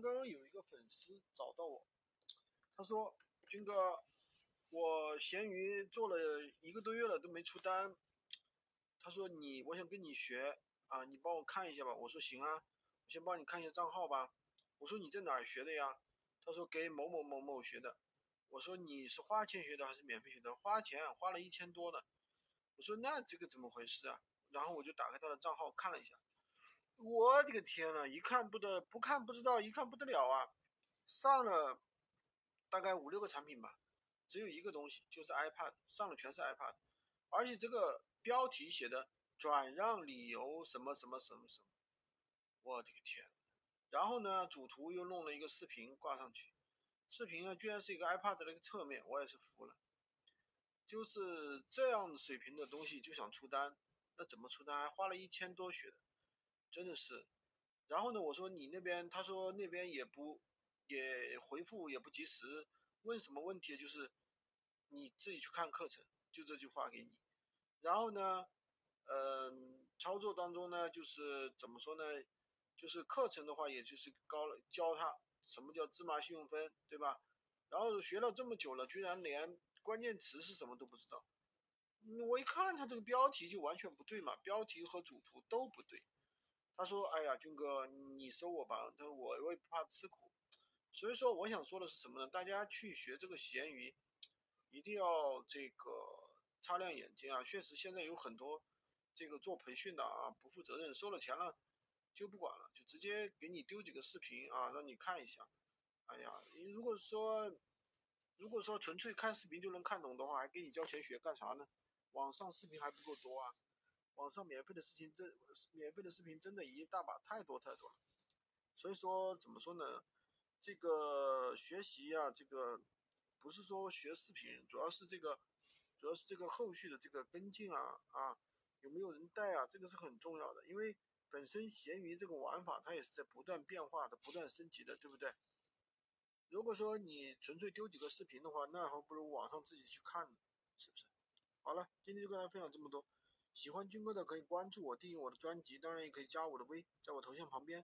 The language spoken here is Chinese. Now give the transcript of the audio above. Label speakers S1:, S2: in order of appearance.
S1: 刚刚有一个粉丝找到我，他说：“军哥，我闲鱼做了一个多月了都没出单。”他说：“你，我想跟你学啊，你帮我看一下吧。”我说：“行啊，我先帮你看一下账号吧。”我说：“你在哪学的呀？”他说：“给某某某某学的。”我说：“你是花钱学的还是免费学的？”花钱，花了一千多呢。我说：“那这个怎么回事啊？”然后我就打开他的账号看了一下。我的个天呐，一看不得不看不知道，一看不得了啊！上了大概五六个产品吧，只有一个东西，就是 iPad，上了全是 iPad，而且这个标题写的转让理由什么什么什么什么，我的个天！然后呢，主图又弄了一个视频挂上去，视频呢居然是一个 iPad 的那个侧面，我也是服了。就是这样水平的东西就想出单，那怎么出单？还花了一千多学的。真的是，然后呢？我说你那边，他说那边也不，也回复也不及时，问什么问题？就是你自己去看课程，就这句话给你。然后呢，嗯，操作当中呢，就是怎么说呢？就是课程的话，也就是高了教他什么叫芝麻信用分，对吧？然后学了这么久了，居然连关键词是什么都不知道。我一看他这个标题就完全不对嘛，标题和主图都不对。他说：“哎呀，军哥，你收我吧。他说我我也不怕吃苦，所以说我想说的是什么呢？大家去学这个闲鱼，一定要这个擦亮眼睛啊！确实现在有很多这个做培训的啊，不负责任，收了钱了就不管了，就直接给你丢几个视频啊，让你看一下。哎呀，你如果说如果说纯粹看视频就能看懂的话，还给你交钱学干啥呢？网上视频还不够多啊。”网上免费的视频真，免费的视频真的一大把，太多太多了。所以说怎么说呢？这个学习啊，这个不是说学视频，主要是这个，主要是这个后续的这个跟进啊啊，有没有人带啊？这个是很重要的，因为本身闲鱼这个玩法它也是在不断变化的、不断升级的，对不对？如果说你纯粹丢几个视频的话，那还不如网上自己去看呢，是不是？好了，今天就跟大家分享这么多。喜欢军哥的可以关注我，订阅我的专辑，当然也可以加我的微，在我头像旁边。